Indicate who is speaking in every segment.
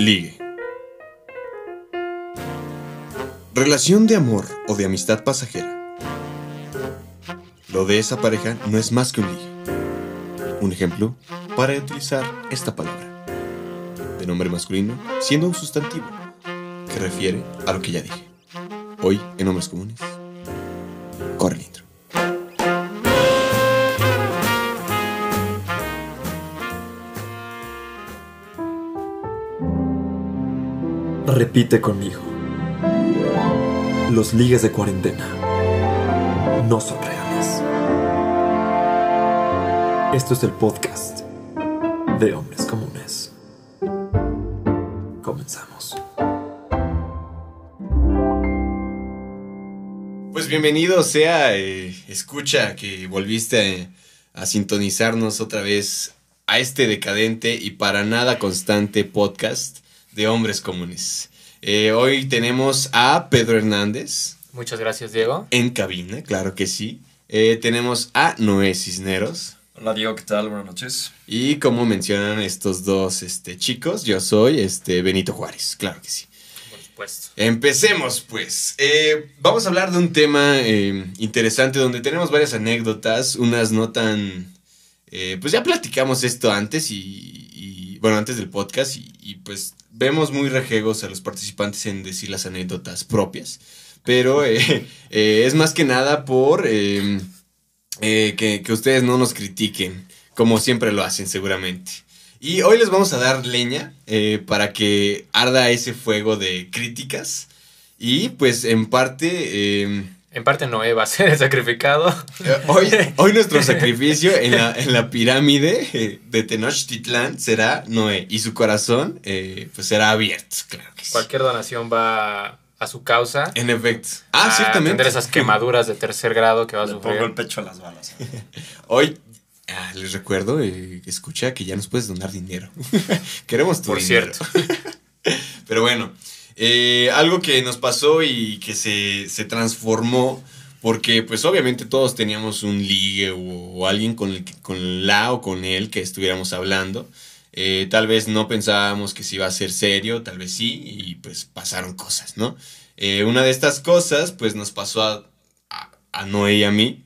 Speaker 1: Ligue. Relación de amor o de amistad pasajera. Lo de esa pareja no es más que un ligue. Un ejemplo para utilizar esta palabra. De nombre masculino, siendo un sustantivo que refiere a lo que ya dije. Hoy, en Hombres Comunes.
Speaker 2: Repite conmigo. Los ligues de cuarentena no son reales. Esto es el podcast de hombres comunes. Comenzamos.
Speaker 1: Pues bienvenido sea, eh, escucha que volviste a, a sintonizarnos otra vez a este decadente y para nada constante podcast de hombres comunes. Eh, hoy tenemos a Pedro Hernández.
Speaker 3: Muchas gracias, Diego.
Speaker 1: En cabina, claro que sí. Eh, tenemos a Noé Cisneros.
Speaker 4: Hola Diego, ¿qué tal? Buenas noches.
Speaker 1: Y como mencionan estos dos este, chicos, yo soy este, Benito Juárez, claro que sí.
Speaker 3: Por supuesto.
Speaker 1: Empecemos pues. Eh, vamos a hablar de un tema eh, interesante donde tenemos varias anécdotas, unas no tan... eh, pues ya platicamos esto antes y, y, bueno, antes del podcast y, y, pues vemos muy rejegos a los participantes en decir las anécdotas propias, pero eh, eh, es más que nada por eh, eh, que, ustedes no nos critiquen, como siempre lo hacen seguramente. Y hoy les vamos a dar leña para que arda ese fuego de críticas. Y pues en parte, eh,
Speaker 3: En parte Noé va a ser el sacrificado.
Speaker 1: eh, hoy, hoy nuestro sacrificio en la, en la pirámide eh, de Tenochtitlán será Noé. Y su corazón eh, pues será abierto, claro que sí.
Speaker 3: Cualquier donación va a su causa.
Speaker 1: En efecto. Ah,
Speaker 3: a
Speaker 1: ciertamente.
Speaker 3: Tener esas quemaduras de tercer grado que va a
Speaker 4: Le pongo el pecho a las balas.
Speaker 1: Hoy ah, les recuerdo, eh, escucha que ya nos puedes donar dinero. Queremos tu
Speaker 3: Por
Speaker 1: dinero.
Speaker 3: cierto.
Speaker 1: Pero bueno, eh, algo que nos pasó y que se, se transformó, porque pues obviamente todos teníamos un ligue o, alguien con, el, con la o con él que estuviéramos hablando. Eh, tal vez no pensábamos que se iba a ser serio, tal vez sí, y pues pasaron cosas, ¿no? Eh, una de estas cosas pues nos pasó a, a, a Noé y a mí,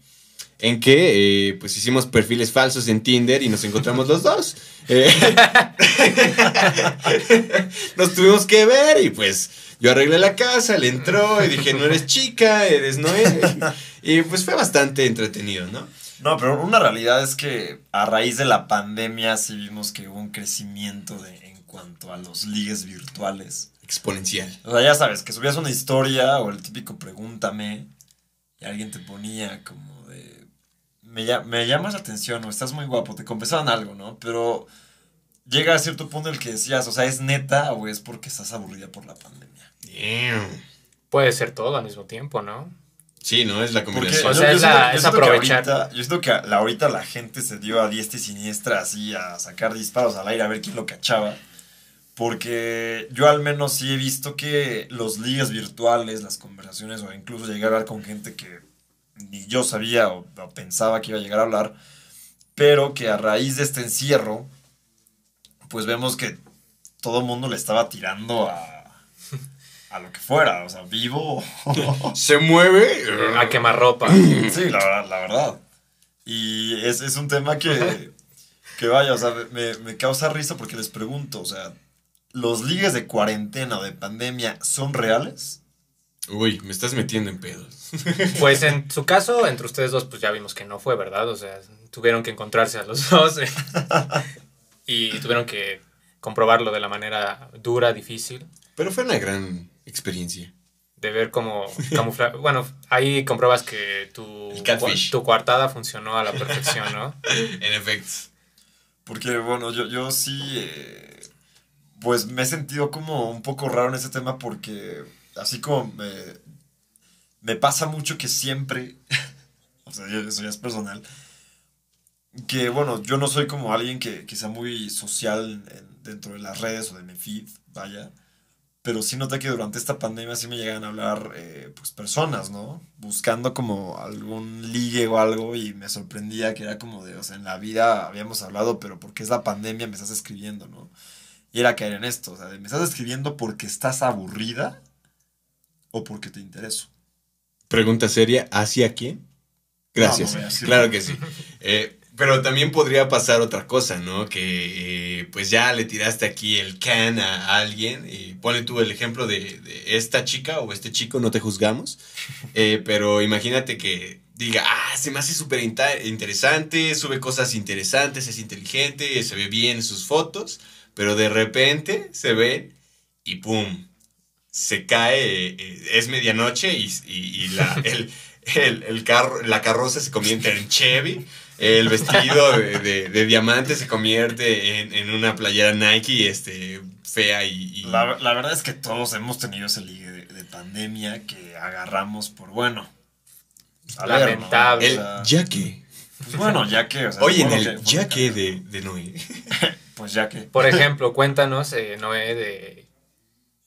Speaker 1: en que eh, pues hicimos perfiles falsos en Tinder y nos encontramos los dos. Eh, nos tuvimos que ver y pues yo arreglé la casa, le entró y dije, no eres chica, eres Noé. Y pues fue bastante entretenido, ¿no?
Speaker 4: No, pero una realidad es que a raíz de la pandemia sí vimos que hubo un crecimiento de, en cuanto a los ligues virtuales.
Speaker 1: Exponencial.
Speaker 4: O sea, ya sabes, que subías una historia o el típico pregúntame y alguien te ponía como. Me, me llamas la atención o estás muy guapo, te confesaban algo, ¿no? Pero llega a cierto punto en el que decías, o sea, ¿es neta o es porque estás aburrida por la pandemia?
Speaker 1: Damn.
Speaker 3: Puede ser todo al mismo tiempo, ¿no?
Speaker 1: Sí, ¿no? Es la
Speaker 4: Porque
Speaker 1: combinación.
Speaker 3: O sea, es
Speaker 4: siento-
Speaker 3: la- aprovechar.
Speaker 4: ahorita- yo siento que la, ahorita la gente se dio a diestra y siniestra así a sacar disparos al aire a ver quién lo cachaba. Porque yo al menos sí he visto que los ligas virtuales, las conversaciones o incluso llegué a hablar con gente que ni yo sabía o, o pensaba que iba a llegar a hablar, pero que a raíz de este encierro, pues vemos que todo el mundo le estaba tirando a, a lo que fuera, o sea, vivo
Speaker 1: Se mueve.
Speaker 3: A quemar ropa.
Speaker 4: Sí, la verdad. La verdad. Y es, es un tema que, que vaya, o sea, me, me causa risa porque les pregunto, o sea, ¿los ligues de cuarentena o de pandemia son reales?
Speaker 1: Uy, me estás metiendo en pedos.
Speaker 3: Pues en su caso, entre ustedes dos, pues ya vimos que no fue, ¿verdad? O sea, tuvieron que encontrarse a los dos. eh, y tuvieron que comprobarlo de la manera dura, difícil.
Speaker 1: Pero fue una gran experiencia.
Speaker 3: de ver cómo camuflar. Bueno, ahí compruebas que tu, tu coartada funcionó a la perfección, ¿no?
Speaker 1: En efecto.
Speaker 4: Porque, bueno, yo, yo sí, eh, pues me he sentido como un poco raro en ese tema porque, así como me, me pasa mucho que siempre, o sea, eso ya es personal, que, bueno, yo no soy como alguien que, que sea muy social en- dentro de las redes o de mi feed, vaya, pero sí noté que durante esta pandemia sí me llegan a hablar, eh, pues, personas, ¿no? Buscando como algún ligue o algo y me sorprendía que era como de, o sea, en la vida habíamos hablado, pero porque es la pandemia me estás escribiendo, ¿no? Y era caer en esto, o sea, ¿me estás escribiendo porque estás aburrida o porque te intereso?
Speaker 1: Pregunta seria, ¿hacia quién? Gracias.
Speaker 4: No, no
Speaker 1: claro que sí. Eh, pero también podría pasar otra cosa, ¿no? Que eh, pues ya le tiraste aquí el can a alguien. Y ponle tú el ejemplo de, de esta chica o este chico, no te juzgamos. Eh, pero imagínate que diga, ah, se me hace súper interesante, sube cosas interesantes, es inteligente, se ve bien en sus fotos. Pero de repente se ven y ¡pum! Se cae, eh, es medianoche y, y- y la, el, el, el carro, la carroza se convierte en Chevy. El vestido de, de- de diamante se convierte en, en una playera Nike este, fea y... y-
Speaker 4: La, la verdad es que todos hemos tenido ese ligue de, de pandemia que agarramos por, bueno.
Speaker 3: Lamentable.
Speaker 4: O
Speaker 1: el
Speaker 4: sea,
Speaker 1: ya que.
Speaker 4: pues bueno, ya que, o sea,
Speaker 1: Oye, en el
Speaker 4: que-
Speaker 1: ya que de, de Noé.
Speaker 4: Pues ya que.
Speaker 3: Por ejemplo, cuéntanos, eh, Noé, de,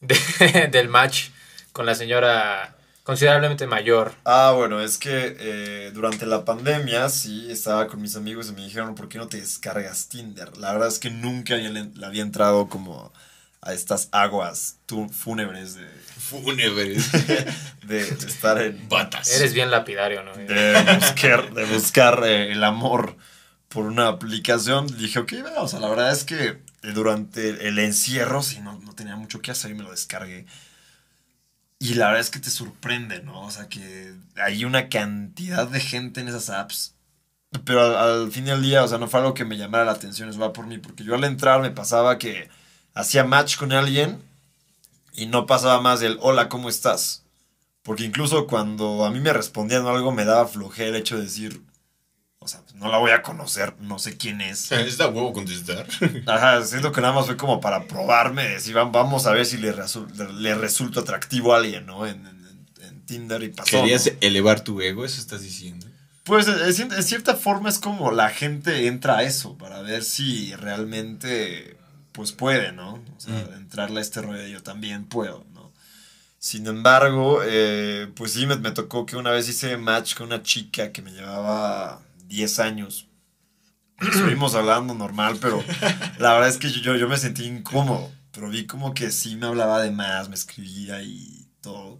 Speaker 3: de- del match con la señora considerablemente mayor.
Speaker 4: Ah, bueno, es que eh, durante la pandemia sí estaba con mis amigos y me dijeron, ¿por qué no te descargas Tinder? La verdad es que nunca había, le, le había entrado como a estas aguas fúnebres de,
Speaker 1: Fúnebres.
Speaker 4: de, de estar en...
Speaker 1: Batas.
Speaker 3: Eres bien lapidario, ¿no?
Speaker 4: De buscar, de buscar eh, el amor por una aplicación. Dije, ok, o sea, la verdad es que durante el encierro, sí, no, no tenía mucho que hacer y me lo descargué. Y la verdad es que te sorprende, ¿no? O sea, que hay una cantidad de gente en esas apps. Pero al, al fin y al día, o sea, no fue algo que me llamara la atención, eso va por mí. Porque yo al entrar me pasaba que hacía match con alguien y no pasaba más del hola, ¿cómo estás? Porque incluso cuando a mí me respondían algo me daba flojera el hecho de decir, o sea, pues, no la voy a conocer, no sé quién es.
Speaker 1: Es da huevo contestar.
Speaker 4: Ajá, siento que nada más fue como para probarme, decir, "Va- vamos a ver si le, resu- le resulta atractivo a alguien, ¿no? En, en- en Tinder y pasó.
Speaker 1: ¿Querías
Speaker 4: ¿no?
Speaker 1: elevar tu ego? ¿Eso estás diciendo?
Speaker 4: Pues de cierta forma es como la gente entra a eso, para ver si realmente, pues puede, ¿no? O sea,
Speaker 1: Mm.
Speaker 4: entrarle a este rollo yo también puedo, ¿no? Sin embargo, eh, pues sí, me, me tocó que una vez hice match con una chica que me llevaba 10 años. Estuvimos hablando normal, pero la verdad es que yo, yo me sentí incómodo. Pero vi como que sí me hablaba de más, me escribía y todo.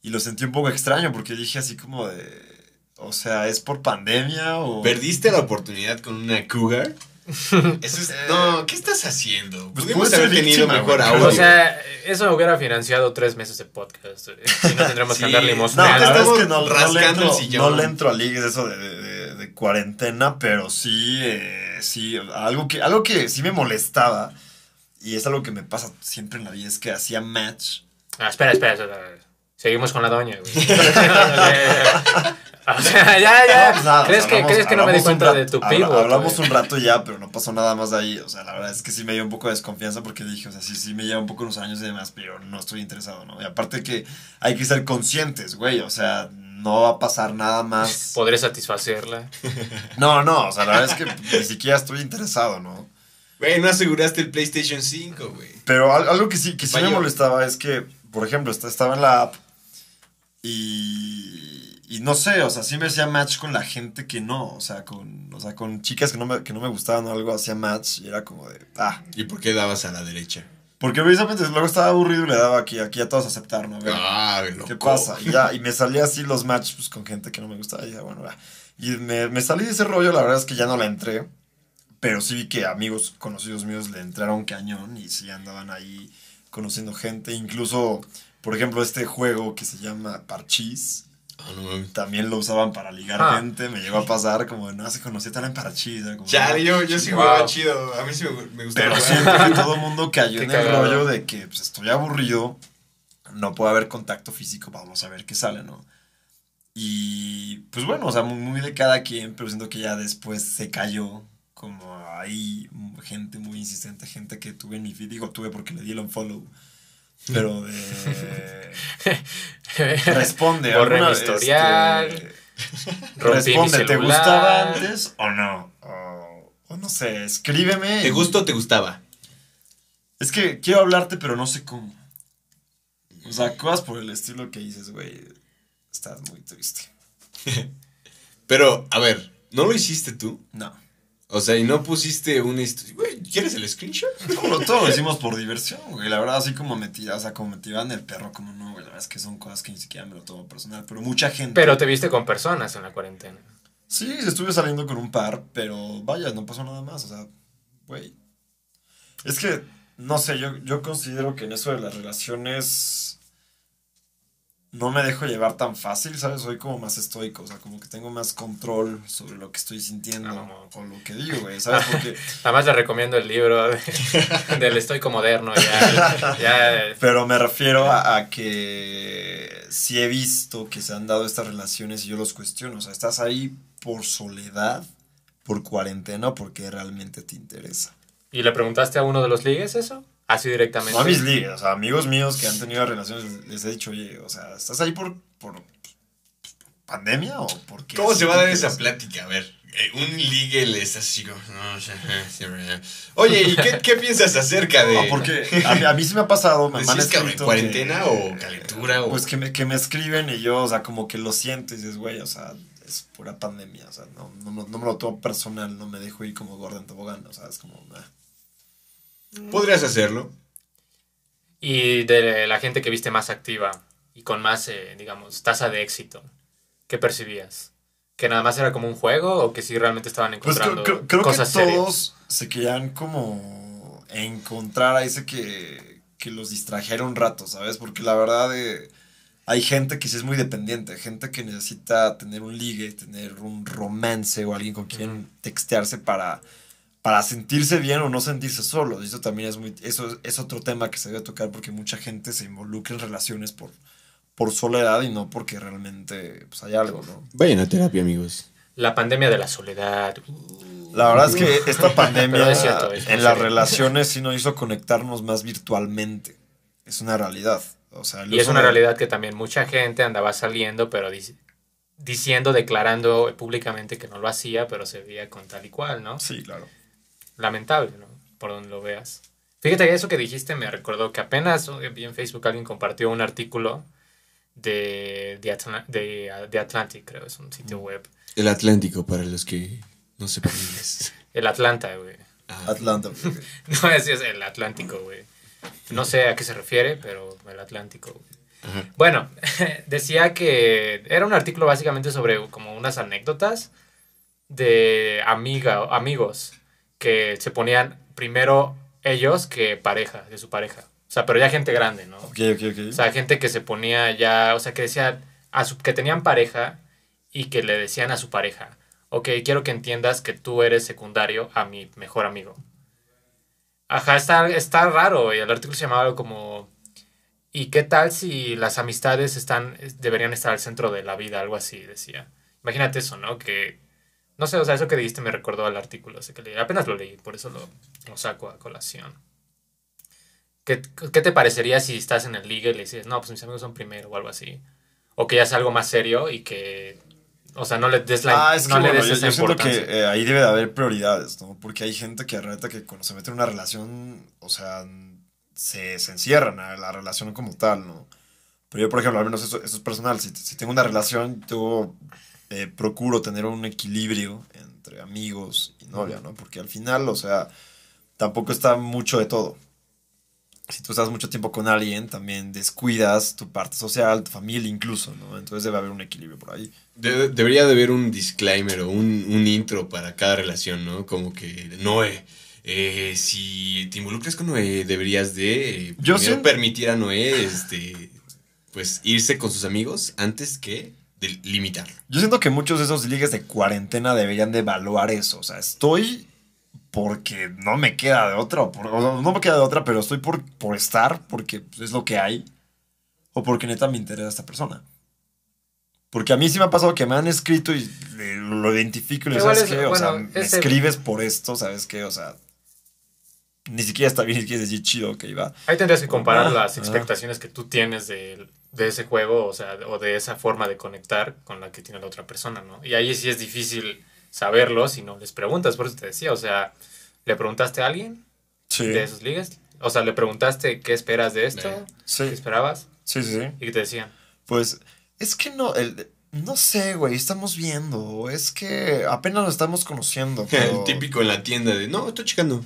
Speaker 4: Y lo sentí un poco extraño porque dije así como de... O sea, ¿es por pandemia o...?
Speaker 1: ¿Perdiste la oportunidad con una cougar? Eso es- no, ¿qué estás haciendo?
Speaker 4: Pues
Speaker 1: Pudimos haber tenido
Speaker 4: víctima,
Speaker 1: mejor audio.
Speaker 3: O sea, eso hubiera financiado tres meses de podcast. eh, Y no tendremos
Speaker 1: Sí.
Speaker 3: que andar
Speaker 4: No,
Speaker 3: limosneando.
Speaker 4: la verdad
Speaker 1: estamos
Speaker 4: es que no, no le entro,
Speaker 1: el sillón.
Speaker 4: no le entro a ligues eso de, de- de- de cuarentena, pero sí, eh, sí, algo que, algo que sí me molestaba, y es algo que me pasa siempre en la vida, es que hacía match.
Speaker 3: Ah, espera, espera, espera. Seguimos con la doña, güey. O sea, ya, ya.
Speaker 4: No, pues nada,
Speaker 3: ¿Crees,
Speaker 4: sea,
Speaker 3: que, ¿Crees que no me di cuenta de
Speaker 4: rato-
Speaker 3: tu
Speaker 4: habla-
Speaker 3: pivot?
Speaker 4: Hablamos
Speaker 3: güey?
Speaker 4: un rato ya, pero no pasó nada más de ahí. O sea, la verdad es que sí me dio un poco de desconfianza porque dije, o sea, sí, sí me lleva un poco unos años y demás, pero no estoy interesado, ¿no? Y aparte que hay que ser conscientes, güey. O sea, no va a pasar nada más.
Speaker 3: Podré satisfacerla.
Speaker 4: No, no, o sea, la verdad es que ni siquiera estoy interesado, ¿no?
Speaker 1: Güey, no aseguraste el PlayStation 5, güey.
Speaker 4: Pero al- algo que sí, que sí me molestaba es que, por ejemplo, esta- estaba en la app y, y no sé, o sea, sí me hacía match con la gente que no, o sea, con, o sea, con chicas que no me, que no me gustaban o algo, hacía match y era como de, ah,
Speaker 1: ¿Y por qué dabas a la derecha?
Speaker 4: Porque precisamente luego estaba aburrido y le daba aquí, aquí a todos aceptar, ¿no? A ver,
Speaker 1: Ah,
Speaker 4: ¿Qué
Speaker 1: loco.
Speaker 4: pasa? Y ya, y me salía así los matches pues, con gente que no me gustaba. Y bueno, va. Y me, me salí de ese rollo, la verdad es que ya no la entré. Pero sí vi que amigos conocidos míos le entraron cañón y sí andaban ahí conociendo gente. Incluso, por ejemplo, este juego que se llama Parchís,
Speaker 1: No
Speaker 4: también lo usaban para ligar
Speaker 3: Ah.
Speaker 4: gente. Me llegó a pasar como, no, se conocía Parchís. era como,
Speaker 1: Chale, yo, yo sí
Speaker 3: Wow.
Speaker 1: jugaba chido. A mí sí me, me gustaba.
Speaker 4: Pero que todo el mundo cayó
Speaker 3: Qué
Speaker 4: en el
Speaker 3: cagado.
Speaker 4: rollo de que pues, estoy aburrido, no puede haber contacto físico, vamos a ver qué sale, ¿no? Y pues bueno, o sea, muy, muy de cada quien, pero siento que ya después se cayó. Como ahí gente muy insistente, gente que tuve en mi feed, digo tuve porque le di el unfollow. Pero de. Responde.
Speaker 3: Borré mi
Speaker 4: alguna-
Speaker 3: historial.
Speaker 4: este, responde, ¿te gustaba antes o no? O, o no sé, escríbeme.
Speaker 1: ¿Te
Speaker 4: y-
Speaker 1: gustó o te gustaba?
Speaker 4: es que quiero hablarte, pero no sé cómo. O sea, cosas por el estilo que dices, güey. Estás muy triste.
Speaker 1: Pero, a ver, ¿no lo hiciste tú?
Speaker 4: No.
Speaker 1: O sea, y no pusiste una historia. Güey, ¿Quieres el screenshot?
Speaker 4: Todo, lo- todo lo hicimos por diversión, güey. La verdad, así como me tira- o sea, como me tiraban el perro, como no, güey. La verdad es que son cosas que ni siquiera me lo tomo personal. Pero mucha gente.
Speaker 3: Pero te viste con personas en la cuarentena.
Speaker 4: Sí, estuve saliendo con un par, pero vaya, no pasó nada más. O sea, güey. Es que, no sé, yo, yo considero que en eso de las relaciones no me dejo llevar tan fácil, ¿sabes? Soy como más estoico, o sea, como que tengo más control sobre lo que estoy sintiendo
Speaker 3: Ah, mamón.
Speaker 4: o lo que digo, güey, ¿sabes? Porque,
Speaker 3: Además le recomiendo el libro de- del estoico moderno. Ya, ya
Speaker 4: pero me refiero a, a que sí he visto que se han dado estas relaciones y yo los cuestiono, o sea, estás ahí por soledad, por cuarentena o porque realmente te interesa.
Speaker 3: ¿Y le preguntaste a uno de los ligues eso? Así directamente.
Speaker 4: No a mis ligas, o sea, amigos míos que han tenido relaciones, les he dicho, oye, o sea, ¿estás ahí por, por pandemia o por qué?
Speaker 1: ¿Cómo se va a dar esa
Speaker 4: ¿Qué
Speaker 1: plática? A ver, eh, un ligue le está así como... no, o sea, sí. Oye, ¿y qué, qué piensas acerca de...?
Speaker 4: No, porque a mí, a mí sí me ha pasado, me,
Speaker 1: ¿Pues
Speaker 4: me han escrito
Speaker 1: cuarentena
Speaker 4: que-
Speaker 1: o calentura o...?
Speaker 4: Pues que me, que me escriben y yo, o sea, como que lo siento y dices, güey, o sea, es pura pandemia, o sea, no, no, me- no me lo tomo personal, no me dejo ir como gorda en tobogán, o sea, es como... ah.
Speaker 1: Podrías hacerlo.
Speaker 3: Y de la gente que viste más activa y con más, eh, digamos, tasa de éxito, ¿qué percibías? ¿Que nada más era como un juego o que sí realmente estaban
Speaker 4: Pues
Speaker 3: encontrando
Speaker 4: creo, creo- creo que
Speaker 3: cosas serias?
Speaker 4: todos se querían como encontrar a ese que, que los distrajera un rato, ¿sabes? Porque la verdad eh, hay gente que sí es muy dependiente, gente que necesita tener un ligue, tener un romance o alguien con quien textearse para, para sentirse bien o no sentirse solo. Eso también es muy, eso es otro tema que se debe tocar porque mucha gente se involucra en relaciones por, por soledad y no porque realmente pues, hay algo, ¿no?
Speaker 1: Vayan a terapia, amigos.
Speaker 3: La pandemia de la soledad.
Speaker 4: La verdad es que esta pandemia
Speaker 3: es cierto, es muy
Speaker 4: en las relaciones sí nos hizo conectarnos más virtualmente. Es una realidad. O sea,
Speaker 3: Y es una
Speaker 4: de-
Speaker 3: realidad que también mucha gente andaba saliendo, pero dic- diciendo, declarando públicamente que no lo hacía, pero se veía con tal y cual, ¿no?
Speaker 4: Sí, claro.
Speaker 3: Lamentable, ¿no? Por donde lo veas. Fíjate que eso que dijiste me recordó que apenas vi en Facebook alguien compartió un artículo de, de, Atla- de, de Atlantic, creo, es un sitio
Speaker 4: Mm.
Speaker 3: web.
Speaker 1: El Atlántico, para los que no sepan inglés.
Speaker 3: El Atlanta, güey.
Speaker 1: Ah,
Speaker 4: Atlanta. güey.
Speaker 3: No, es, es el Atlántico, güey. No sé a qué se refiere, pero el Atlántico, güey.
Speaker 1: ajá.
Speaker 3: Bueno, decía que era un artículo básicamente sobre como unas anécdotas de amiga, amigos que se ponían primero ellos que pareja, de su pareja. O sea, pero ya gente grande, ¿no?
Speaker 4: ok, ok, ok.
Speaker 3: O sea, gente que se ponía ya, o sea, que decían a su, que tenían pareja y que le decían a su pareja, ok, quiero que entiendas que tú eres secundario a mi mejor amigo. Ajá, está, está raro y el artículo se llamaba algo como, ¿y qué tal si las amistades están, deberían estar al centro de la vida? Algo así, decía. Imagínate eso, ¿no? Que, no sé, o sea, eso que dijiste me recordó al artículo, ese que leí. Apenas lo leí, por eso lo, lo saco a colación. ¿Qué, ¿Qué te parecería si estás en el liga y le dices, no, pues mis amigos son primero o algo así? O que ya es algo más serio y que, o sea, no le des la
Speaker 4: Ah, es que
Speaker 3: no le
Speaker 4: bueno,
Speaker 3: des
Speaker 4: yo,
Speaker 3: esa
Speaker 4: yo siento
Speaker 3: importancia.
Speaker 4: que eh, ahí debe de haber prioridades, ¿no? Porque hay gente que reta que cuando se mete en una relación, o sea, se, se encierran a la relación como tal, ¿no? Pero yo, por ejemplo, al menos eso, eso es personal. Si, si tengo una relación, yo eh, procuro tener un equilibrio entre amigos y novia, ¿no? Porque al final, o sea, tampoco está mucho de todo. Si tú estás mucho tiempo con alguien, también descuidas tu parte social, tu familia incluso, ¿no? Entonces debe haber un equilibrio por ahí.
Speaker 1: De- debería de haber un disclaimer o un, un intro para cada relación, ¿no? Como que, Noé, eh, si te involucras con Noé, deberías de eh,
Speaker 4: Yo
Speaker 1: primero
Speaker 4: siento-
Speaker 1: permitir a Noé, este, pues, irse con sus amigos antes que de limitarlo.
Speaker 4: Yo siento que muchos de esos ligues de cuarentena deberían de evaluar eso. O sea, estoy porque no me queda de otra, o por- o no me queda de otra, pero estoy por, por estar, porque es lo que hay, o porque neta me interesa esta persona. Porque a mí sí me ha pasado que me han escrito y le- lo identifico y le ¿sabes
Speaker 3: es-
Speaker 4: qué? O sea, me
Speaker 3: ese-
Speaker 4: escribes por esto, ¿sabes qué? O sea, ni siquiera está bien, ni siquiera decir chido, ok, va.
Speaker 3: Ahí tendrías que comparar
Speaker 4: Ah,
Speaker 3: las
Speaker 4: ah.
Speaker 3: expectaciones que tú tienes de, de ese juego, o sea, o de esa forma de conectar con la que tiene la otra persona, ¿no? Y ahí sí es difícil saberlo si no les preguntas, por eso te decía, o sea, ¿le preguntaste a alguien
Speaker 4: Sí,
Speaker 3: de esos ligas? O sea, ¿le preguntaste qué esperas de esto?
Speaker 4: Sí,
Speaker 3: ¿Qué esperabas?
Speaker 4: sí, sí, sí.
Speaker 3: ¿Y qué te decían?
Speaker 4: Pues es que no, el, no sé, güey, estamos viendo. Es que apenas lo estamos conociendo. Pero,
Speaker 1: El típico en la tienda de, no, estoy checando.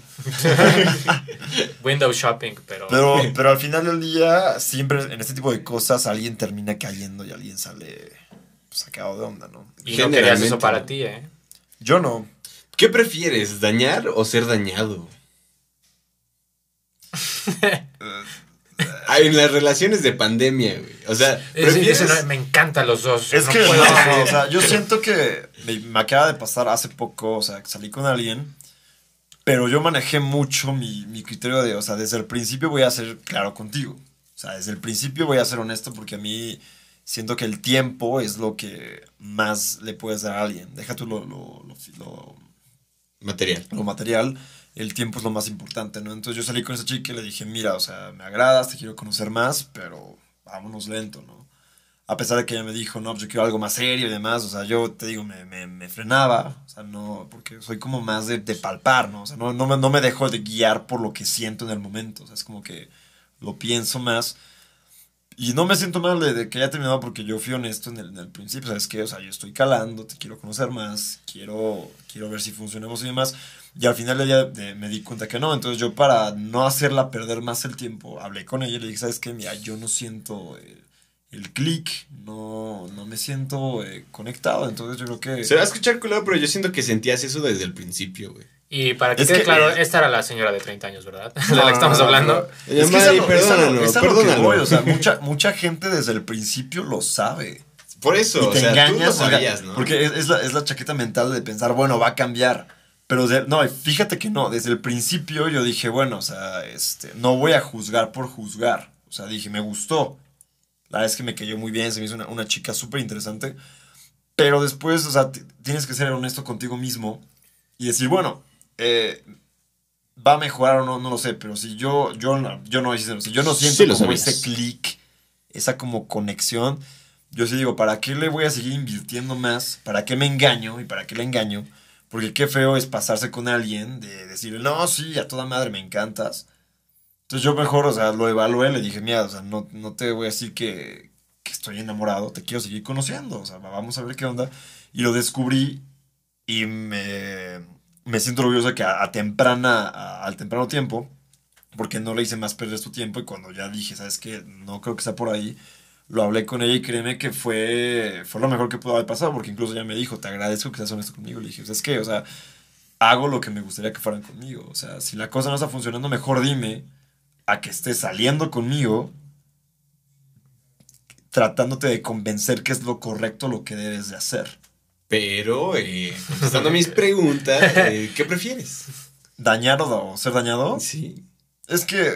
Speaker 3: Window shopping, pero.
Speaker 4: pero, pero al final del día, siempre en este tipo de cosas, alguien termina cayendo y alguien sale pues, sacado de onda, ¿no?
Speaker 3: y no querías eso
Speaker 1: generalmente,
Speaker 3: para ti, ¿eh?
Speaker 4: Yo no.
Speaker 1: ¿Qué prefieres, dañar o ser dañado? En las relaciones de pandemia, güey. O sea, prefieres...
Speaker 3: me encantan los dos.
Speaker 4: Es
Speaker 3: no
Speaker 4: que, no,
Speaker 3: puedo
Speaker 4: no, o sea, yo siento que me, me acaba de pasar hace poco, o sea, que salí con alguien, pero yo manejé mucho mi, mi criterio de, o sea, desde el principio voy a ser claro contigo. O sea, desde el principio voy a ser honesto porque a mí siento que el tiempo es lo que más le puedes dar a alguien. Deja tú lo, lo, lo, lo-
Speaker 1: Material.
Speaker 4: lo material, el tiempo es lo más importante, ¿no? Entonces yo salí con esa chica y le dije, mira, o sea, me agradas, te quiero conocer más, pero vámonos lento, ¿no? A pesar de que ella me dijo, no, pues yo quiero algo más serio y demás, o sea, yo te digo, me, me, frenaba, o sea, no, porque soy como más de, de palpar, ¿no? O sea, no, no, me, no me dejo de guiar por lo que siento en el momento, o sea, es como que lo pienso más. Y no me siento mal de, que haya terminado porque yo fui honesto en el, en el principio, ¿sabes qué? O sea, yo estoy calando, te quiero conocer más, quiero, quiero ver si funcionamos y demás. Y al final del día de- me di cuenta que no, entonces yo para no hacerla perder más el tiempo, hablé con ella y le dije, ¿sabes qué? Mira, yo no siento el, el clic, no, no me siento eh, conectado, entonces yo creo que...
Speaker 1: Se va a escuchar culado, pero yo siento que sentías eso desde el principio, güey.
Speaker 3: Y para que
Speaker 4: Es
Speaker 3: quede
Speaker 4: que,
Speaker 3: claro,
Speaker 4: eh,
Speaker 3: esta era la señora de 30 años, ¿verdad?
Speaker 4: No,
Speaker 3: de la que estamos hablando.
Speaker 4: Es que
Speaker 1: Mari,
Speaker 4: es a lo- es a lo-
Speaker 1: perdónalo,
Speaker 4: es a lo que voy, o sea, mucha, mucha gente desde el principio lo sabe.
Speaker 1: Por eso,
Speaker 4: y
Speaker 1: o
Speaker 4: te
Speaker 1: sea,
Speaker 4: engañas,
Speaker 1: tú lo
Speaker 4: o
Speaker 1: sabías, ¿no?
Speaker 4: Porque es, es la, es la chaqueta mental de pensar, bueno, va a cambiar. Pero de- no, fíjate que no, desde el principio yo dije, bueno, o sea, este, no voy a juzgar por juzgar. O sea, dije, me gustó. La verdad es que me cayó muy bien, se me hizo una, una chica súper interesante. Pero después, o sea, tienes que ser honesto contigo mismo y decir, bueno, eh, va a mejorar o no, no lo sé, pero si yo, yo, no- yo no, si yo no siento
Speaker 1: Sí
Speaker 4: como
Speaker 1: sabías.
Speaker 4: ese clic, esa como conexión, yo sí digo, ¿para qué le voy a seguir invirtiendo más? ¿Para qué me engaño? ¿Y para qué le engaño? Porque qué feo es pasarse con alguien, de decirle, no, sí, a toda madre me encantas. Entonces yo mejor, o sea, lo evalué, le dije, mira, o sea, no, no te voy a decir que, que estoy enamorado, te quiero seguir conociendo, o sea, vamos a ver qué onda. Y lo descubrí y me, me siento orgulloso de que a, temprana, al temprano tiempo, porque no le hice más perder su tiempo y cuando ya dije, ¿sabes qué? No creo que sea por ahí, lo hablé con ella y créeme que fue, fue lo mejor que pudo haber pasado, porque incluso ella me dijo, te agradezco que seas honesto conmigo. Le dije, ¿sabes qué? O sea, hago lo que me gustaría que fueran conmigo. O sea, si la cosa no está funcionando, mejor dime a que estés saliendo conmigo tratándote de convencer que es lo correcto lo que debes de hacer.
Speaker 1: Pero, eh, contestando mis preguntas, eh, ¿qué prefieres?
Speaker 4: ¿Dañar o, ser dañado?
Speaker 1: Sí.
Speaker 4: Es que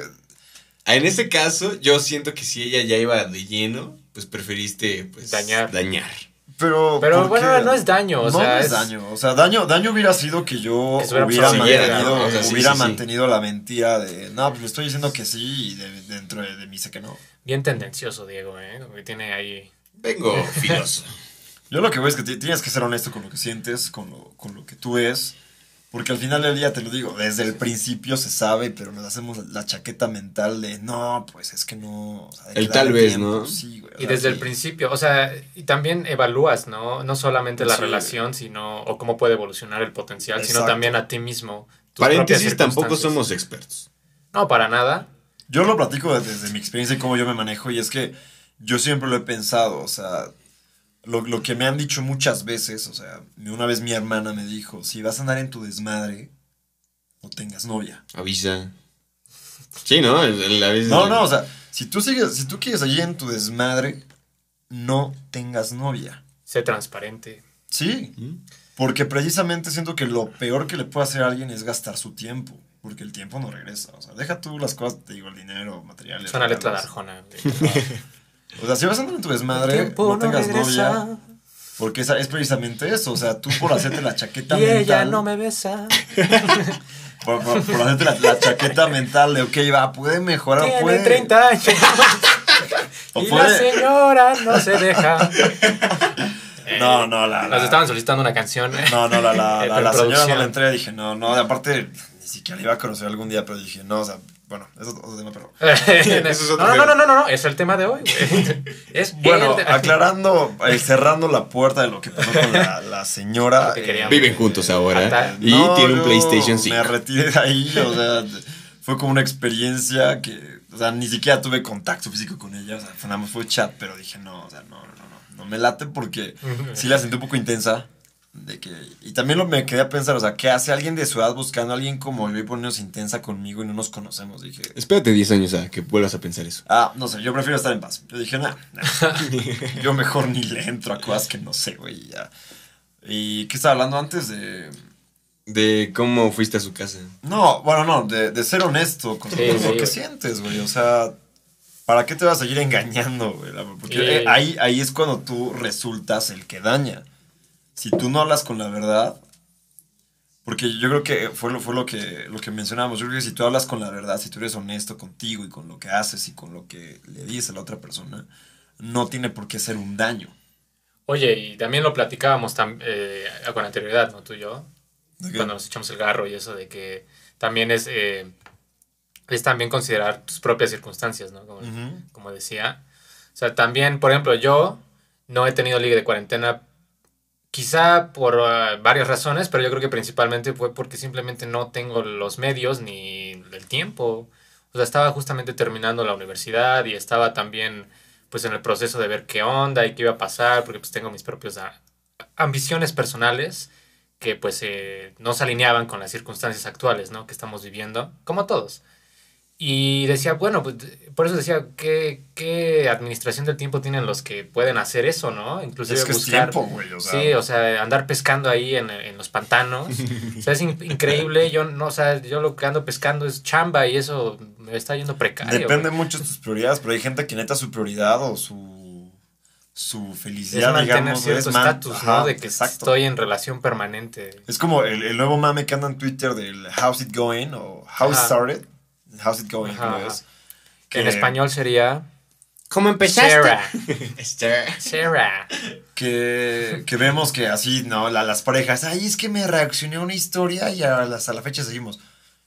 Speaker 1: En ese caso, yo siento que si ella ya iba de lleno, pues preferiste pues,
Speaker 3: Dañar.
Speaker 1: dañar.
Speaker 4: Pero,
Speaker 3: Pero
Speaker 4: ¿por
Speaker 3: bueno, no es daño, o
Speaker 4: no,
Speaker 3: sea,
Speaker 4: no es,
Speaker 3: es-
Speaker 4: daño. O sea, daño, daño hubiera sido que yo hubiera mantenido,
Speaker 1: ¿no? O sea, sí,
Speaker 4: hubiera
Speaker 1: sí, sí.
Speaker 4: mantenido la mentira de, no, pues le estoy diciendo que sí y de- dentro de, de mí sé que no.
Speaker 3: Bien tendencioso, Diego, ¿eh? Como que tiene ahí.
Speaker 1: Vengo filoso.
Speaker 4: Yo lo que veo es que ti- tienes que ser honesto con lo que sientes, con lo, con lo que tú es. Porque al final del día te lo digo, desde el principio se sabe, pero nos hacemos la chaqueta mental de no, pues es que no. o sea,
Speaker 1: El tal vez,
Speaker 4: tiempo".
Speaker 1: ¿no?
Speaker 4: Sí, güey,
Speaker 3: Y desde el principio, o sea, y también evalúas, ¿no? No solamente la
Speaker 4: Sí.
Speaker 3: relación, sino, o cómo puede evolucionar el potencial, sino también a ti mismo. tus
Speaker 1: Paréntesis, tampoco somos expertos.
Speaker 3: No, para nada.
Speaker 4: Yo lo platico desde, desde mi experiencia y cómo yo me manejo, y es que yo siempre lo he pensado, o sea, lo, lo que me han dicho muchas veces, o sea, una vez mi hermana me dijo, si vas a andar en tu desmadre, no tengas novia.
Speaker 1: Avisa. Sí, ¿no? El- el- veces-
Speaker 4: No, no, o sea, si tú sigues, si tú quieres allí en tu desmadre, no tengas novia.
Speaker 3: Sé transparente.
Speaker 4: Sí,
Speaker 1: ¿Mm?
Speaker 4: porque precisamente siento que lo peor que le puede hacer a alguien es gastar su tiempo, porque el tiempo no regresa. O sea, deja tú las cosas, te digo, el dinero, materiales.
Speaker 3: Es una letra de. Arjona.
Speaker 4: O sea, si vas a andar en tu desmadre, no tengas novia. Porque es precisamente eso. O sea, tú por hacerte la chaqueta
Speaker 3: Y
Speaker 4: mental.
Speaker 3: ella no me besa.
Speaker 4: Por, por- por hacerte la, la chaqueta mental de, ok, va, puede mejorar,
Speaker 3: Tiene
Speaker 4: puede.
Speaker 3: 30 años.
Speaker 4: o
Speaker 3: y la
Speaker 4: puede-
Speaker 3: señora no se deja.
Speaker 4: No, no, la. la
Speaker 3: Nos estaban solicitando una canción.
Speaker 4: No, no, la, la,
Speaker 3: Eh,
Speaker 4: la, la señora no la entré. Dije, no, no, aparte, ni siquiera la iba a conocer algún día, pero dije, no, o sea, Bueno, eso es otro tema, pero.
Speaker 1: Eso es otro
Speaker 3: no, no, no, no, no, no, es el tema de hoy. es
Speaker 4: Bueno,
Speaker 3: el-
Speaker 4: aclarando, eh, cerrando la puerta de lo que pasó con la, la señora.
Speaker 3: Que queríamos.
Speaker 1: Viven juntos ahora.
Speaker 3: Hasta-
Speaker 1: Y
Speaker 4: No,
Speaker 1: tiene un PlayStation 5.
Speaker 4: Me retiré de ahí, o sea, fue como una experiencia que, o sea, ni siquiera tuve contacto físico con ella, o sea, fue, nada más fue chat, pero dije, no, o sea, no, no, no, no me late porque sí la sentí un poco intensa. De que, y también lo me quedé a pensar, o sea, ¿qué hace alguien de su edad buscando a alguien como yo y poniéndose intensa conmigo y no nos conocemos? Dije,
Speaker 1: Espérate 10 años a que vuelvas a pensar eso.
Speaker 4: ah, no sé, yo prefiero estar en paz. Yo dije, nah, nah. yo mejor ni le entro a cosas que no sé, güey, y ya. ¿Y qué estaba hablando antes de...?
Speaker 1: De cómo fuiste a su casa.
Speaker 4: No, bueno, no, de, de ser honesto con
Speaker 3: Sí, sí,
Speaker 4: lo que
Speaker 3: güey.
Speaker 4: sientes, güey. O sea, ¿para qué te vas a seguir engañando, güey? Porque eh, ahí, ahí es cuando tú resultas el que daña. Si tú no hablas con la verdad, porque yo creo que fue lo, fue lo que, lo que mencionábamos. Yo creo que si tú hablas con la verdad, si tú eres honesto contigo y con lo que haces y con lo que le dices a la otra persona, no tiene por qué ser un daño.
Speaker 3: Oye, y también lo platicábamos tam- eh, con anterioridad, ¿no? Tú y yo. Cuando nos echamos el garro y eso de que también es, eh, es también considerar tus propias circunstancias, ¿no? Como, decía. O sea, también, por ejemplo, yo no he tenido ligue de cuarentena quizá por ah, varias razones, pero yo creo que principalmente fue porque simplemente no tengo los medios ni el tiempo. O sea, estaba justamente terminando la universidad y estaba también pues en el proceso de ver qué onda y qué iba a pasar, porque pues tengo mis propias ah, ambiciones personales que pues eh, no se alineaban con las circunstancias actuales, ¿no? Que estamos viviendo, como todos. Y decía, bueno, pues, por eso decía, ¿qué, ¿qué administración del tiempo tienen los que pueden hacer eso, no? Inclusive
Speaker 4: Es que es
Speaker 3: buscar...
Speaker 4: tiempo, güey. O sea,
Speaker 3: Sí, o sea, andar pescando ahí en, en los pantanos. o sea, es in- increíble. Yo no, o sea, yo lo que ando pescando es chamba y eso me está yendo precario.
Speaker 4: Depende
Speaker 3: güey.
Speaker 4: mucho de tus prioridades, pero hay gente que neta su prioridad o su, su
Speaker 3: Es
Speaker 4: felicidad,
Speaker 3: mantener
Speaker 4: digamos,
Speaker 3: cierto
Speaker 4: es
Speaker 3: estatus, ¿no? De que
Speaker 4: exacto.
Speaker 3: estoy en relación permanente.
Speaker 4: Es como el, el nuevo mame que anda en Twitter del How's It Going o How It
Speaker 3: Ajá.
Speaker 4: Started. How's It Going,
Speaker 3: Ajá, ajá.
Speaker 4: es.
Speaker 3: Que en español sería
Speaker 1: ¿Cómo
Speaker 3: Sarah.
Speaker 1: Sarah.
Speaker 3: Sarah.
Speaker 4: Que, que vemos que así, ¿no? La- las parejas, ay, es que me reaccioné a una historia y a la- hasta la fecha seguimos.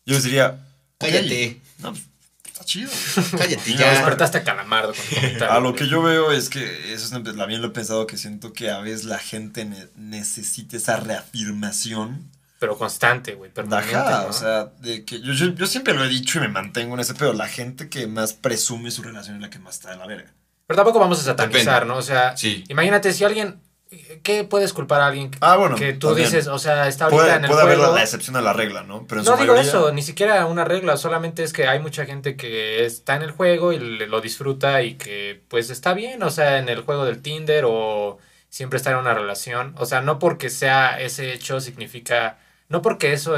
Speaker 4: Yo les diría,
Speaker 1: Cállate.
Speaker 4: No, pues, está chido.
Speaker 1: Cállate
Speaker 3: Ya
Speaker 1: ya.
Speaker 3: despertaste a Calamardo con.
Speaker 4: A lo que yo veo es que, eso es, también lo he pensado, que siento que a veces la gente ne- necesita esa reafirmación.
Speaker 3: Pero constante, güey, permanente,
Speaker 4: Ajá,
Speaker 3: ¿no?
Speaker 4: o sea, de que yo, yo, yo siempre lo he dicho y me mantengo en ese pedo. La gente que más presume su relación es la que más está de la verga.
Speaker 3: Pero tampoco vamos a satanizar,
Speaker 1: Depende.
Speaker 3: ¿no? O sea,
Speaker 1: Sí.
Speaker 3: imagínate si alguien... ¿Qué puedes culpar a alguien que,
Speaker 4: Ah, bueno,
Speaker 3: que tú
Speaker 4: también.
Speaker 3: dices, o sea, está ahorita
Speaker 4: Puede,
Speaker 3: en el
Speaker 4: puede haber la, excepción a la regla, ¿no? Pero en
Speaker 3: No
Speaker 4: su
Speaker 3: digo
Speaker 4: mayoría-
Speaker 3: eso, ni siquiera una regla, solamente es que hay mucha gente que está en el juego y le- lo disfruta y que pues está bien, o sea, en el juego del Tinder o siempre está en una relación, o sea, no porque sea ese hecho significa, no porque eso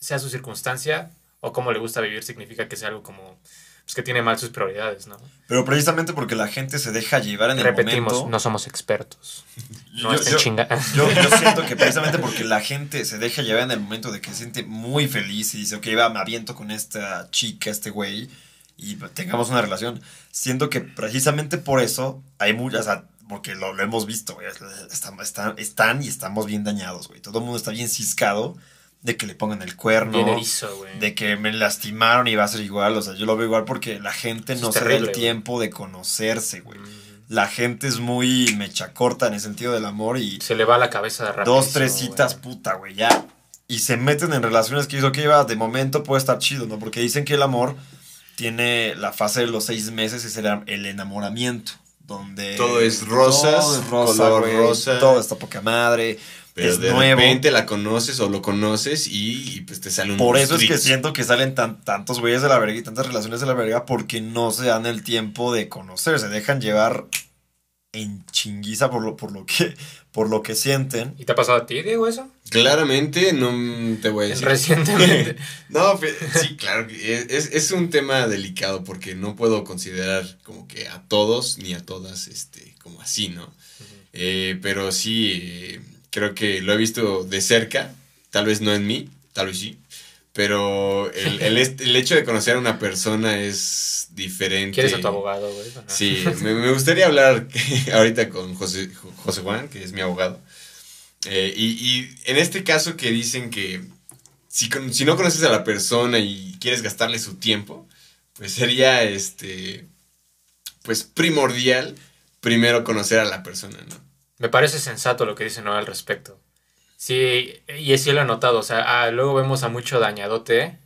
Speaker 3: sea su circunstancia o cómo le gusta vivir significa que sea algo como, pues que tiene mal sus prioridades, ¿no?
Speaker 4: Pero precisamente porque la gente se deja llevar en el
Speaker 3: Repetimos,
Speaker 4: momento.
Speaker 3: no somos expertos. No
Speaker 4: yo,
Speaker 3: estén
Speaker 4: yo-
Speaker 3: chinga-
Speaker 4: yo- yo siento que precisamente porque la gente se deja llevar en el momento de que se siente muy feliz y dice, ok, va, me aviento con esta chica, este güey, y tengamos una relación. Siento que precisamente por eso hay muchas, o sea, porque lo, lo hemos visto, güey, están, están, están y estamos bien dañados, güey. Todo el mundo está bien ciscado de que le pongan el cuerno.
Speaker 3: Erizo, güey.
Speaker 4: De que me lastimaron y va a ser igual. O sea, yo lo veo igual porque la gente no se da el tiempo de conocerse, güey.
Speaker 3: Mm.
Speaker 4: La gente es muy mecha corta en el sentido del amor y
Speaker 3: Se le va la cabeza de rápido.
Speaker 4: dos, tres citas, puta, güey, ya. Y se meten en relaciones que dice, ok, va, de momento puede estar chido, ¿no? Porque dicen que el amor tiene la fase de los seis meses, es el, el enamoramiento. Donde
Speaker 1: Todo es rosas,
Speaker 4: todo es rosa,
Speaker 1: color rosa.
Speaker 4: todo está poca madre,
Speaker 1: Pero
Speaker 4: es
Speaker 1: de
Speaker 4: nuevo.
Speaker 1: repente la conoces o lo conoces y, y, pues te sale un
Speaker 4: Por eso es que siento que salen tan, tantos güeyes de la verga y tantas relaciones de la verga porque no se dan el tiempo de conocer, se dejan llevar en chinguiza por lo, por lo que por lo que sienten.
Speaker 3: ¿Y te ha pasado a ti, Diego, eso?
Speaker 1: Claramente no te voy a decir.
Speaker 3: Recientemente.
Speaker 1: No, sí, claro. que Es, es un tema delicado porque no puedo considerar como que a todos ni a todas este, como así, ¿no? Eh, pero sí, eh, creo que lo he visto de cerca, tal vez no en mí, tal vez sí, pero el, el el hecho de conocer a una persona es diferente.
Speaker 3: ¿Quieres a tu abogado, güey?
Speaker 1: Sí, me, me gustaría hablar ahorita con José, José Juan, que es mi abogado. Eh, y, y en este caso que dicen que si, si no conoces a la persona y quieres gastarle su tiempo, pues sería este, pues primordial primero conocer a la persona, ¿no?
Speaker 3: Me parece sensato lo que dice Noah al respecto. Sí, y sí lo he notado. O sea, ah, luego vemos a mucho dañadote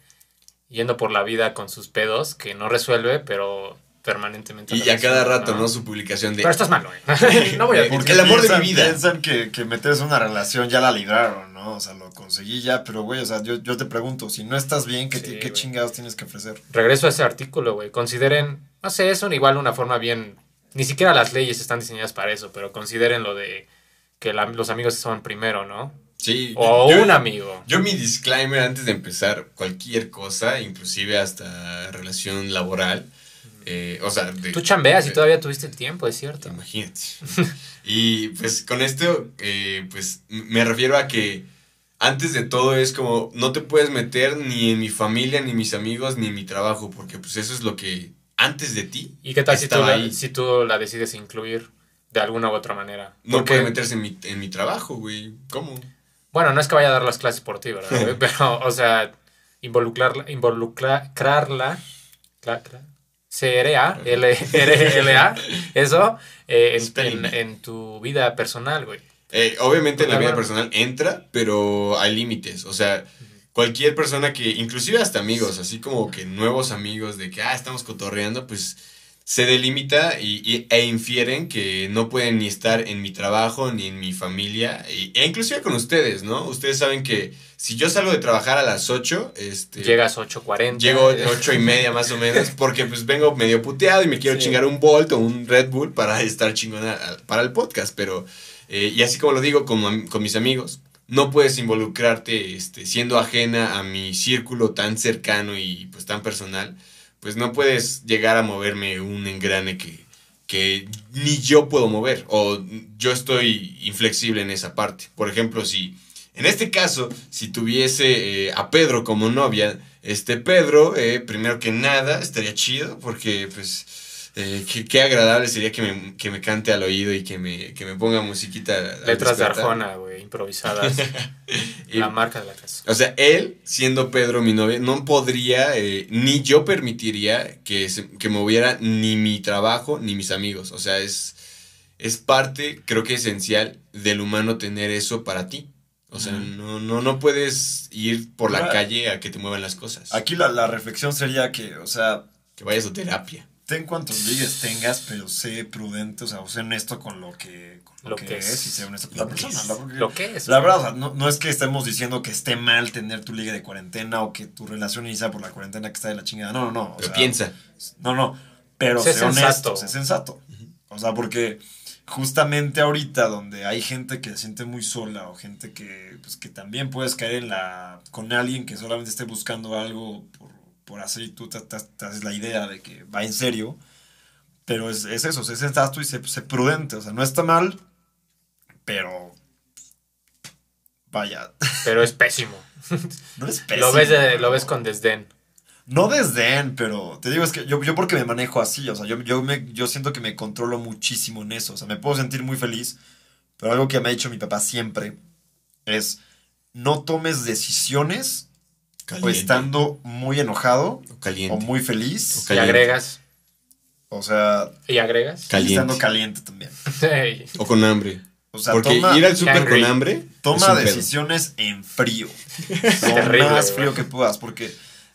Speaker 3: yendo por la vida con sus pedos que no resuelve, pero permanentemente.
Speaker 1: Y a cada rato, ¿no? Su publicación de...
Speaker 3: Pero esto es malo, ¿eh? no voy a decir.
Speaker 1: el amor de mi vida.
Speaker 4: Piensan que, que meterse en una relación ya la libraron, ¿no? O sea, lo conseguí ya, pero güey, o sea, yo, yo te pregunto, si no estás bien, ¿qué,
Speaker 3: Sí,
Speaker 4: qué chingados tienes que ofrecer?
Speaker 3: Regreso a ese artículo, güey. Consideren, no sé, es un- igual una forma bien. Ni siquiera las leyes están diseñadas para eso, pero consideren lo de que la- los amigos son primero, ¿no?
Speaker 1: Sí.
Speaker 3: O
Speaker 1: yo-
Speaker 3: un amigo.
Speaker 1: Yo mi disclaimer antes de empezar cualquier cosa, inclusive hasta relación laboral, eh, o sea, de,
Speaker 3: Tú chambeas y
Speaker 1: eh,
Speaker 3: todavía tuviste el tiempo, es cierto.
Speaker 1: Imagínate. y pues con esto, eh, pues me refiero a que antes de todo es como, no te puedes meter ni en mi familia, ni mis amigos, ni en mi trabajo, porque pues eso es lo que antes de ti
Speaker 3: ¿Y qué tal si tú,
Speaker 1: estaba
Speaker 3: la,
Speaker 1: ahí.
Speaker 3: si tú la decides incluir de alguna u otra manera?
Speaker 1: No
Speaker 3: Porque-
Speaker 1: puede meterse en mi, en mi trabajo, güey. ¿Cómo?
Speaker 3: Bueno, no es que vaya a dar las clases por ti, ¿verdad? güey? Pero, o sea, involucrarla, involucrarla, cla- cla- C-R-A, L-R-L-A, eso, eh, en, en- en tu vida personal, güey.
Speaker 1: Eh, obviamente en la vida personal entra, pero hay límites. O sea, cualquier persona que, inclusive hasta amigos, así como que nuevos amigos de que, ah, estamos cotorreando, pues se delimita y, y- e infieren que no pueden ni estar en mi trabajo ni en mi familia, y- e inclusive con ustedes, ¿no? Ustedes saben que si yo salgo de trabajar a las 8, este...
Speaker 3: Llegas 8.40.
Speaker 1: Llego ocho y media más o menos, porque pues vengo medio puteado y me quiero
Speaker 3: Sí.
Speaker 1: chingar un Bolt o un Red Bull para estar chingona a- para el podcast, pero, eh, y así como lo digo con, con mis amigos, no puedes involucrarte este, siendo ajena a mi círculo tan cercano y pues tan personal, pues no puedes llegar a moverme un engrane que, que ni yo puedo mover o yo estoy inflexible en esa parte. Por ejemplo, si en este caso, si tuviese eh, a Pedro como novia, este Pedro, eh, primero que nada, estaría chido porque pues eh, qué, qué agradable sería que me, que me cante al oído y que me, que me ponga musiquita.
Speaker 3: Letras de. Arjona, güey, improvisadas.
Speaker 1: Y-
Speaker 3: la marca de la casa.
Speaker 1: O sea, él, siendo Pedro mi novia, no podría, eh, ni yo permitiría que, se- que moviera ni mi trabajo ni mis amigos. O sea, es, es parte, creo que esencial del humano tener eso para ti. O sea, no, no, no puedes ir por la
Speaker 4: Ahora-
Speaker 1: calle a que te muevan las cosas.
Speaker 4: Aquí la, la reflexión sería que, o sea,
Speaker 1: Que vayas a terapia.
Speaker 4: Ten cuantos ligues tengas, pero sé prudente, o sea, o sé honesto con lo que, con lo
Speaker 3: Lo
Speaker 4: que,
Speaker 3: que
Speaker 4: es,
Speaker 3: es.
Speaker 4: y sé honesto con
Speaker 1: Lo
Speaker 4: la
Speaker 1: que
Speaker 4: persona.
Speaker 1: es.
Speaker 4: ¿no? Porque
Speaker 3: Lo que es.
Speaker 4: La verdad, o sea, no, no es que estemos diciendo que esté mal tener tu ligue de cuarentena o que tu relación inicia por la cuarentena que está de la chingada. No, no, no. o
Speaker 1: Pero
Speaker 4: sea,
Speaker 1: piensa.
Speaker 4: No, no. Pero
Speaker 3: Sé
Speaker 4: sé, honesto,
Speaker 3: sensato.
Speaker 4: sé sensato. O sea, porque justamente ahorita donde hay gente que se siente muy sola o gente que, pues, que también puedes caer en la con alguien que solamente esté buscando algo por, por y tú te, te- te haces la idea de que va en serio. Pero es, es eso, sé sensato y sé prudente. O sea, no está mal, pero vaya,
Speaker 3: Pero es pésimo.
Speaker 4: no es
Speaker 3: lo,
Speaker 4: pésimo,
Speaker 3: ves de- lo ves con desdén.
Speaker 4: no desdén, pero te digo, es que yo, yo porque me manejo así, o sea, yo, yo, me, yo siento que me controlo muchísimo en eso, o sea, me puedo sentir muy feliz, pero algo que me ha dicho mi papá siempre es, no tomes decisiones o
Speaker 1: Caliente.
Speaker 4: estando muy enojado
Speaker 1: O
Speaker 4: muy feliz,
Speaker 3: Y
Speaker 1: Caliente.
Speaker 3: agregas.
Speaker 4: o sea,
Speaker 3: Y agregas.
Speaker 4: y
Speaker 1: Caliente.
Speaker 4: estando caliente también.
Speaker 1: O con hambre.
Speaker 4: O sea,
Speaker 1: Porque
Speaker 4: toma,
Speaker 1: ir al súper con hambre.
Speaker 4: toma
Speaker 1: pedo.
Speaker 4: decisiones en frío, lo
Speaker 3: terrible,
Speaker 4: más frío que puedas, porque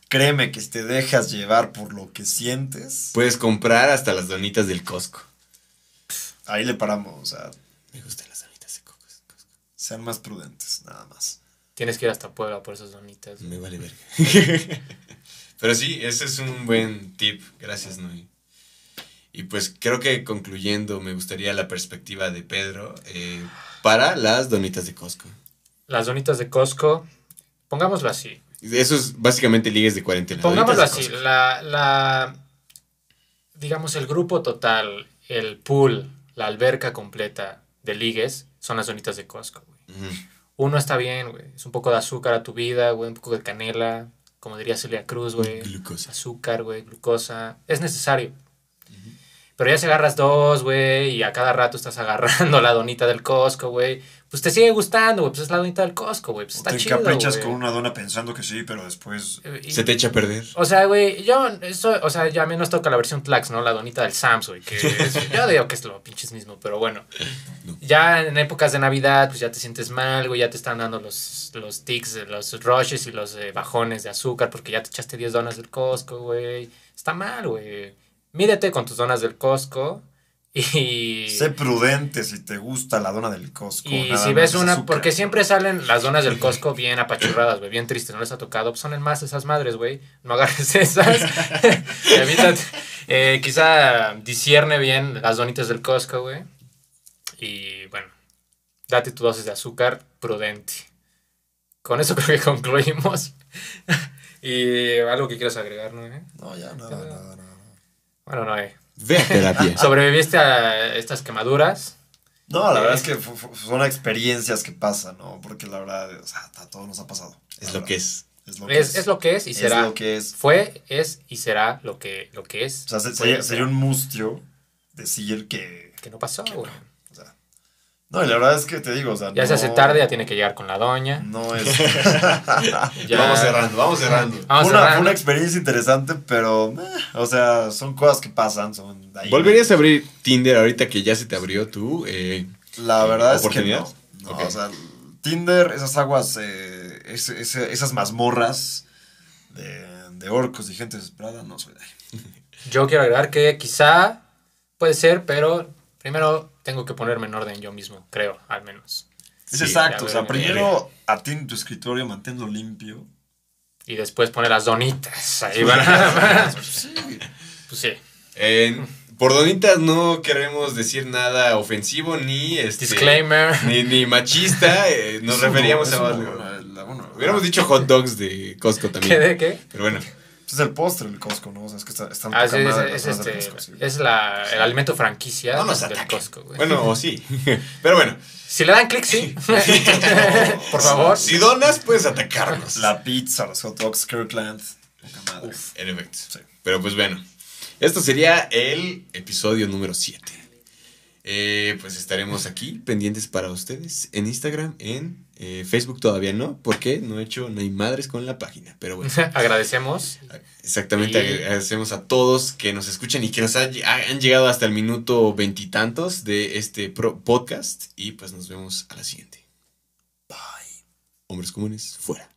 Speaker 4: créeme que si te dejas llevar por lo que sientes,
Speaker 1: Puedes comprar hasta las donitas del Costco.
Speaker 4: ahí le paramos, o sea,
Speaker 1: Me gustan las donitas de Costco.
Speaker 4: sean más prudentes, nada más.
Speaker 3: Tienes que ir hasta Puebla por esas donitas.
Speaker 1: Me vale verga. Pero sí, ese es un buen tip. Gracias, Noé. Y pues creo que concluyendo, me gustaría la perspectiva de Pedro eh, para las donitas de Costco.
Speaker 3: Las donitas de Costco, pongámoslo así.
Speaker 1: Eso es básicamente ligues de cuarentena.
Speaker 3: Pongámoslo
Speaker 1: de
Speaker 3: así, la, la, digamos, el grupo total, el pool, la alberca completa de ligues son las donitas de Costco, güey. Uno está bien, güey. Es un poco de azúcar a tu vida, güey. Un poco de canela, como diría Celia Cruz, güey.
Speaker 1: Glucosa.
Speaker 3: Azúcar, güey, glucosa. Es necesario. Pero ya si agarras dos, güey, y a cada rato estás agarrando la donita del Costco, güey, pues te sigue gustando, güey, pues es la donita del Costco, güey, pues está
Speaker 4: te
Speaker 3: chido,
Speaker 4: encaprichas
Speaker 3: güey.
Speaker 4: con una dona pensando que sí, pero después.
Speaker 3: Y-
Speaker 1: Se te echa a perder.
Speaker 3: O sea, güey, yo, eso, o sea, ya menos toca la versión Tlax, ¿no? La donita del Sams, güey, que es- yo digo que es lo pinches mismo, pero bueno. Ya en épocas de Navidad, pues ya te sientes mal, güey, ya te están dando los, los tics, los rushes y los eh, bajones de azúcar porque ya te echaste 10 donas del Costco, güey. Está mal, güey. Mídete con tus donas del Costco y...
Speaker 4: Sé prudente si te gusta la dona del Costco.
Speaker 3: Y
Speaker 4: nada
Speaker 3: si ves
Speaker 4: es
Speaker 3: una,
Speaker 4: azúcar.
Speaker 3: porque siempre salen las donas del Costco bien apachurradas, güey, bien tristes, no les ha tocado, pues son más esas madres, güey, no agarres esas, evítate, eh, quizá discierne bien las donitas del Costco, güey, y bueno, date tu dosis de azúcar prudente. Con eso creo que concluimos. y algo que quieras agregar, ¿no? eh?
Speaker 4: No, ya, nada, nada, nada.
Speaker 3: Bueno, no, eh.
Speaker 1: Ve a terapia.
Speaker 3: ¿Sobreviviste a estas quemaduras?
Speaker 4: No, la verdad es que son experiencias que pasan, ¿no? Porque la verdad, o sea, a todos nos ha pasado.
Speaker 1: Es lo que es.
Speaker 4: Es lo que
Speaker 3: Es, es lo que es y
Speaker 4: Es
Speaker 3: será.
Speaker 4: lo que es.
Speaker 3: Fue, es y será lo que, lo que es.
Speaker 4: O sea, se- sería, un mustio decir que.
Speaker 3: Que no pasó, güey.
Speaker 4: No, y la verdad es que te digo, o sea.
Speaker 3: Ya se hace tarde, ya tiene que llegar con la doña.
Speaker 4: No es.
Speaker 3: Ya-
Speaker 1: Vamos cerrando, vamos cerrando.
Speaker 3: Vamos
Speaker 4: fue, una,
Speaker 3: cerrando.
Speaker 4: fue una experiencia interesante, pero. eh, o sea, son cosas que pasan. Son ahí.
Speaker 1: ¿Volverías a abrir Tinder ahorita que ya se te abrió tú? Eh,
Speaker 4: La verdad es que no. No, o sea, Tinder, esas aguas, eh, ese- ese- esas mazmorras de, de orcos y gente desesperada, no soy de ahí.
Speaker 3: Yo quiero agregar que quizá puede ser, pero primero tengo que ponerme en orden yo mismo, creo, al menos.
Speaker 4: Es
Speaker 1: Sí,
Speaker 4: exacto, o sea, primero atiende tu escritorio, manténlo limpio.
Speaker 3: Y después poner las donitas. Ahí van. a- pues sí.
Speaker 1: eh, por donitas no queremos decir nada ofensivo ni este,
Speaker 3: Disclaimer.
Speaker 1: ni, ni machista. eh, nos referíamos a.
Speaker 4: bueno,
Speaker 1: Hubiéramos dicho hot dogs de Costco también.
Speaker 3: ¿Qué de qué?
Speaker 1: Pero bueno,
Speaker 4: Es el postre del Costco, ¿no? O sea, es que está, están
Speaker 3: Ah, sí, es,
Speaker 4: madre
Speaker 3: es
Speaker 4: las cosas del
Speaker 3: este,
Speaker 4: Costco, sí.
Speaker 3: es la, el alimento franquicia
Speaker 1: no nos
Speaker 3: del. Costco, güey.
Speaker 1: Bueno, o sí. Pero bueno,
Speaker 3: Si le dan clic, sí. Por favor.
Speaker 1: si donas, puedes atacarnos.
Speaker 4: La pizza, los hot dogs, Kirkland. Poca madre.
Speaker 1: En efecto.
Speaker 4: Sí.
Speaker 1: Pero pues bueno, esto sería el episodio número 7. Eh, pues estaremos aquí pendientes para ustedes en Instagram, en eh, Facebook todavía no, porque no he hecho ni madres con la página. Pero bueno,
Speaker 3: Agradecemos.
Speaker 1: exactamente
Speaker 3: Y-
Speaker 1: agradecemos a todos que nos escuchen y que nos ha- han llegado hasta el minuto veintitantos de este podcast. Y pues nos vemos a la siguiente. Bye. Hombres comunes, fuera.